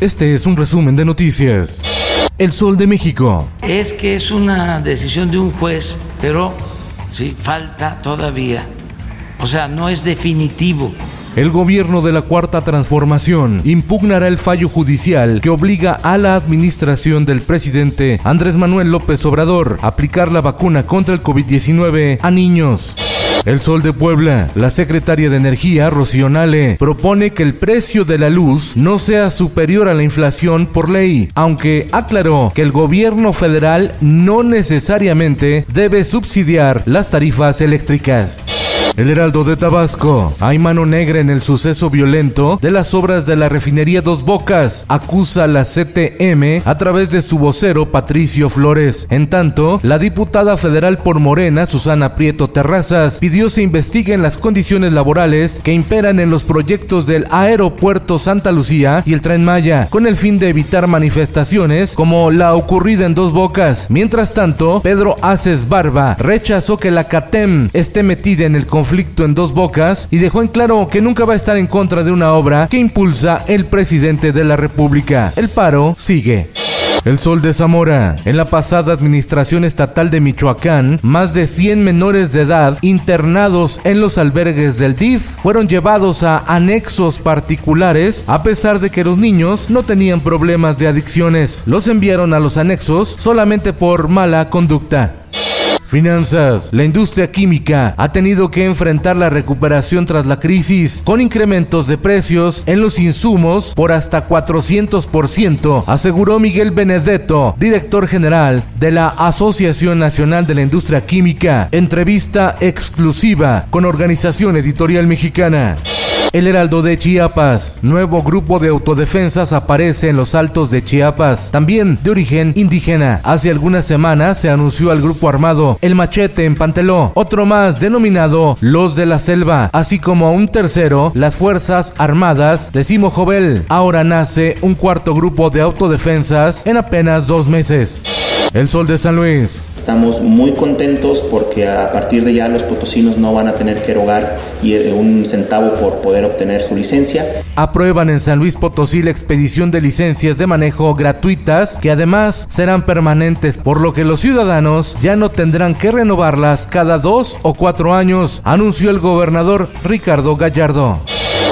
Este es un resumen de noticias. El Sol de México. Es que es una decisión de un juez, pero sí, falta todavía. O sea, no es definitivo. El gobierno de la Cuarta Transformación impugnará el fallo judicial que obliga a la administración del presidente Andrés Manuel López Obrador a aplicar la vacuna contra el COVID-19 a niños. El Sol de Puebla, la secretaria de Energía, Rocío Nale, propone que el precio de la luz no sea superior a la inflación por ley, aunque aclaró que el gobierno federal no necesariamente debe subsidiar las tarifas eléctricas. El Heraldo de Tabasco. Hay mano negra en el suceso violento de las obras de la refinería Dos Bocas. Acusa la CTM a través de su vocero Patricio Flores. En tanto, la diputada federal por Morena, Susana Prieto Terrazas, pidió se investiguen las condiciones laborales que imperan en los proyectos del aeropuerto Santa Lucía y el Tren Maya, con el fin de evitar manifestaciones como la ocurrida en Dos Bocas. Mientras tanto, Pedro Aces Barba rechazó que la CATEM esté metida en el conflicto en dos bocas y dejó en claro que nunca va a estar en contra de una obra que impulsa el presidente de la República. El paro sigue. El Sol de Zamora. En la pasada administración estatal de Michoacán, más de 100 menores de edad internados en los albergues del DIF fueron llevados a anexos particulares a pesar de que los niños no tenían problemas de adicciones. Los enviaron a los anexos solamente por mala conducta. Finanzas. La industria química ha tenido que enfrentar la recuperación tras la crisis con incrementos de precios en los insumos por hasta 400%, aseguró Miguel Benedetto, director general de la Asociación Nacional de la Industria Química. Entrevista exclusiva con Organización Editorial Mexicana. El Heraldo de Chiapas. Nuevo grupo de autodefensas aparece en los altos de Chiapas, también de origen indígena. Hace algunas semanas se anunció al grupo armado El Machete en Panteló, otro más denominado Los de la Selva, así como un tercero, las Fuerzas Armadas de Simo Jovel. Ahora nace un cuarto grupo de autodefensas en apenas dos meses. El Sol de San Luis. Estamos muy contentos porque a partir de ya los potosinos no van a tener que erogar un centavo por poder obtener su licencia. Aprueban en San Luis Potosí la expedición de licencias de manejo gratuitas que además serán permanentes, por lo que los ciudadanos ya no tendrán que renovarlas cada dos o cuatro años, anunció el gobernador Ricardo Gallardo.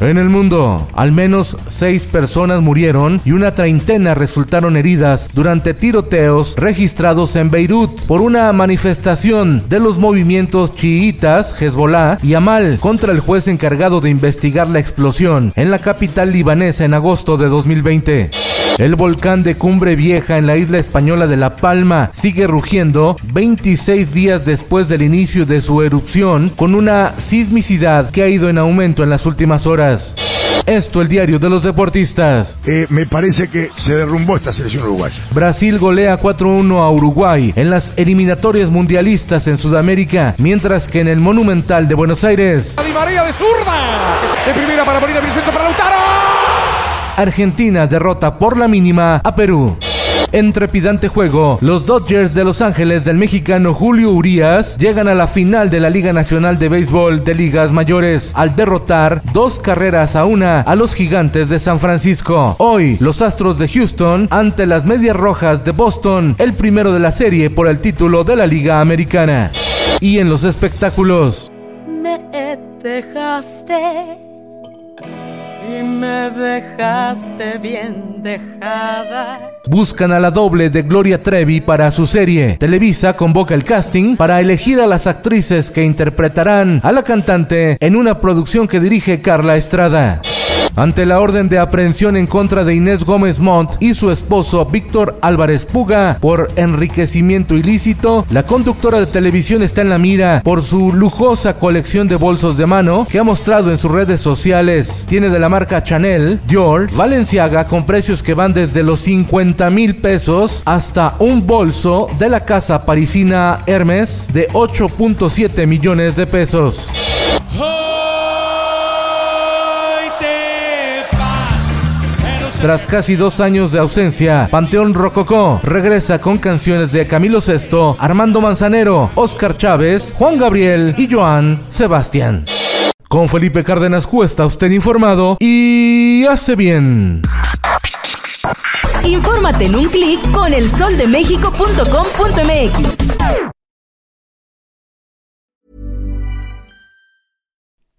En el mundo, al menos seis personas murieron y una treintena resultaron heridas durante tiroteos registrados en Beirut por una manifestación de los movimientos chiitas, Hezbollah y Amal contra el juez encargado de investigar la explosión en la capital libanesa en agosto de 2020. El volcán de Cumbre Vieja en la isla española de La Palma sigue rugiendo 26 días después del inicio de su erupción con una sismicidad que ha ido en aumento en las últimas horas. Esto el diario de los deportistas. Eh, me parece que se derrumbó esta selección uruguaya. Brasil golea 4-1 a Uruguay en las eliminatorias mundialistas en Sudamérica, mientras que en el Monumental de Buenos Aires. Di María de zurda. De primera para Molina, Vicente para Lautaro. Argentina derrota por la mínima a Perú. En trepidante juego, los Dodgers de Los Ángeles del mexicano Julio Urias llegan a la final de la Liga Nacional de Béisbol de Ligas Mayores al derrotar dos carreras a una a los Gigantes de San Francisco. Hoy, los Astros de Houston ante las Medias Rojas de Boston, el primero de la serie por el título de la Liga Americana. Y en los espectáculos. Me dejaste y me dejaste bien dejada. Buscan a la doble de Gloria Trevi para su serie. Televisa convoca el casting para elegir a las actrices que interpretarán a la cantante en una producción que dirige Carla Estrada. Ante la orden de aprehensión en contra de Inés Gómez Montt y su esposo Víctor Álvarez Puga por enriquecimiento ilícito, la conductora de televisión está en la mira por su lujosa colección de bolsos de mano que ha mostrado en sus redes sociales. Tiene de la marca Chanel, Dior, Valenciaga con precios que van desde los 50 mil pesos hasta un bolso de la casa parisina Hermes de 8.7 millones de pesos. Tras casi dos años de ausencia, Panteón Rococó regresa con canciones de Camilo Sesto, Armando Manzanero, Oscar Chávez, Juan Gabriel y Joan Sebastián. Con Felipe Cárdenas Cuesta, usted informado y hace bien. Infórmate en un clic con elsoldemexico.com.mx.